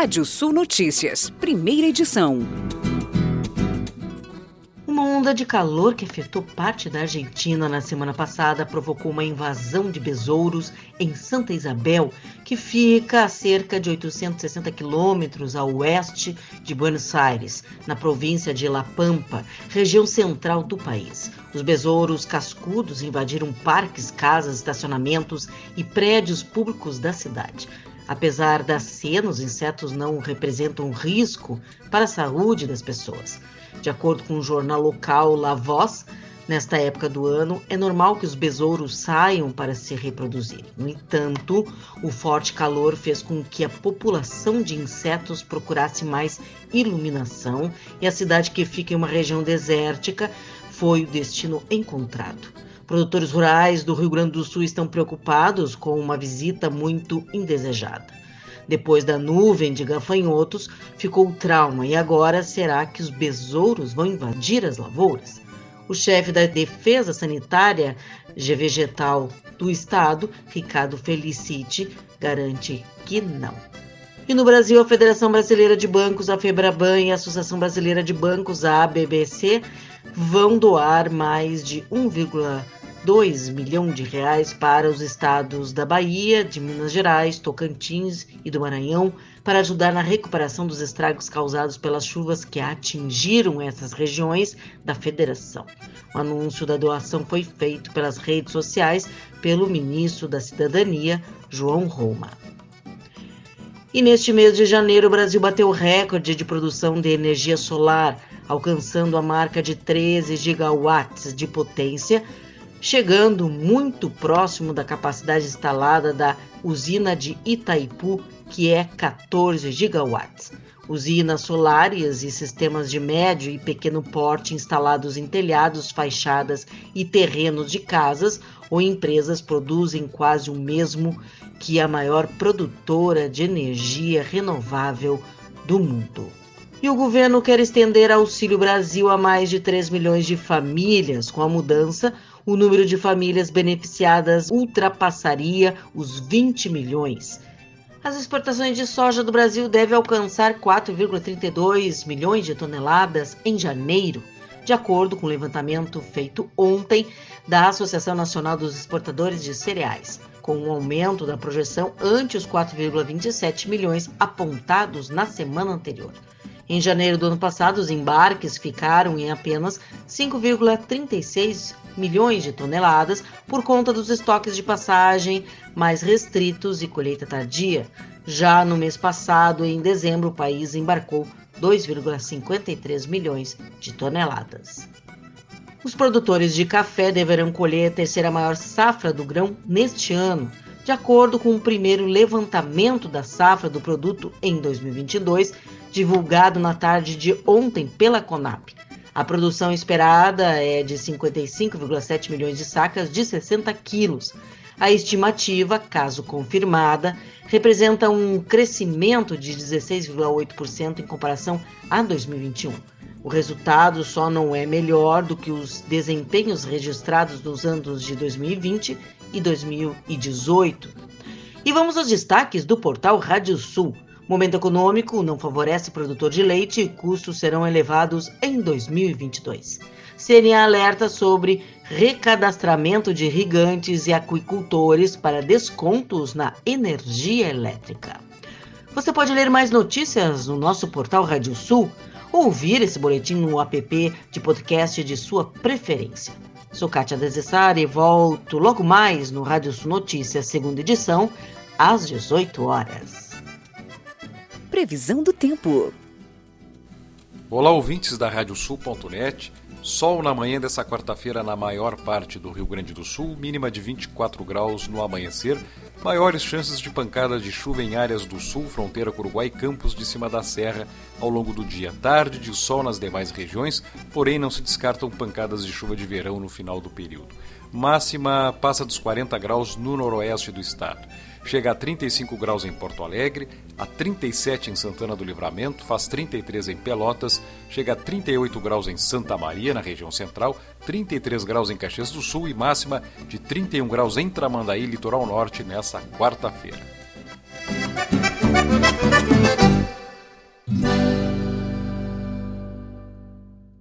Rádio Sul Notícias, primeira edição. Uma onda de calor que afetou parte da Argentina na semana passada provocou uma invasão de besouros em Santa Isabel, que fica a cerca de 860 quilômetros a oeste de Buenos Aires, na província de La Pampa, região central do país. Os besouros cascudos invadiram parques, casas, estacionamentos e prédios públicos da cidade. Apesar da cena, os insetos não representam risco para a saúde das pessoas. De acordo com o jornal local La Voz, nesta época do ano, é normal que os besouros saiam para se reproduzirem. No entanto, o forte calor fez com que a população de insetos procurasse mais iluminação e a cidade, que fica em uma região desértica, foi o destino encontrado. Produtores rurais do Rio Grande do Sul estão preocupados com uma visita muito indesejada. Depois da nuvem de gafanhotos, ficou o trauma e agora será que os besouros vão invadir as lavouras? O chefe da Defesa Sanitária G Vegetal do Estado, Ricardo Felicite, garante que não. E no Brasil, a Federação Brasileira de Bancos, a FEBRABAN e a Associação Brasileira de Bancos, a ABBC, vão doar mais de 1, 2 milhões de reais para os estados da Bahia, de Minas Gerais, Tocantins e do Maranhão para ajudar na recuperação dos estragos causados pelas chuvas que atingiram essas regiões da federação. O anúncio da doação foi feito pelas redes sociais pelo ministro da Cidadania, João Roma. E neste mês de janeiro, o Brasil bateu o recorde de produção de energia solar, alcançando a marca de 13 gigawatts de potência chegando muito próximo da capacidade instalada da usina de Itaipu, que é 14 gigawatts. Usinas solares e sistemas de médio e pequeno porte instalados em telhados, fachadas e terrenos de casas ou empresas produzem quase o mesmo que a maior produtora de energia renovável do mundo. E o governo quer estender Auxílio Brasil a mais de 3 milhões de famílias. Com a mudança, o número de famílias beneficiadas ultrapassaria os 20 milhões. As exportações de soja do Brasil devem alcançar 4,32 milhões de toneladas em janeiro, de acordo com o levantamento feito ontem da Associação Nacional dos Exportadores de Cereais, com um aumento da projeção ante os 4,27 milhões apontados na semana anterior. Em janeiro do ano passado, os embarques ficaram em apenas 5,36 milhões de toneladas por conta dos estoques de passagem mais restritos e colheita tardia. Já no mês passado, em dezembro, o país embarcou 2,53 milhões de toneladas. Os produtores de café deverão colher a terceira maior safra do grão neste ano, de acordo com o primeiro levantamento da safra do produto em 2022 divulgado na tarde de ontem pela Conab. A produção esperada é de 55,7 milhões de sacas de 60 quilos. A estimativa, caso confirmada, representa um crescimento de 16,8% em comparação a 2021. O resultado só não é melhor do que os desempenhos registrados nos anos de 2020 e 2018. E vamos aos destaques do portal Rádio Sul. Momento econômico não favorece produtor de leite e custos serão elevados em 2022. CNA alerta sobre recadastramento de irrigantes e aquicultores para descontos na energia elétrica. Você pode ler mais notícias no nosso portal Rádio Sul ou ouvir esse boletim no app de podcast de sua preferência. Sou Kátia Desessari e volto logo mais no Rádio Sul Notícias, segunda edição, às 18 horas. Previsão do tempo. Olá, ouvintes da Radiosul.net. Sol na manhã dessa quarta-feira na maior parte do Rio Grande do Sul, mínima de 24 graus no amanhecer, maiores chances de pancadas de chuva em áreas do sul, fronteira com Uruguai e campos de cima da serra ao longo do dia. Tarde de sol nas demais regiões, porém não se descartam pancadas de chuva de verão no final do período. Máxima passa dos 40 graus no noroeste do estado chega a 35 graus em Porto Alegre, a 37 em Santana do Livramento, faz 33 em Pelotas, chega a 38 graus em Santa Maria, na região central, 33 graus em Caxias do Sul e máxima de 31 graus em Tramandaí, litoral norte, nesta quarta-feira.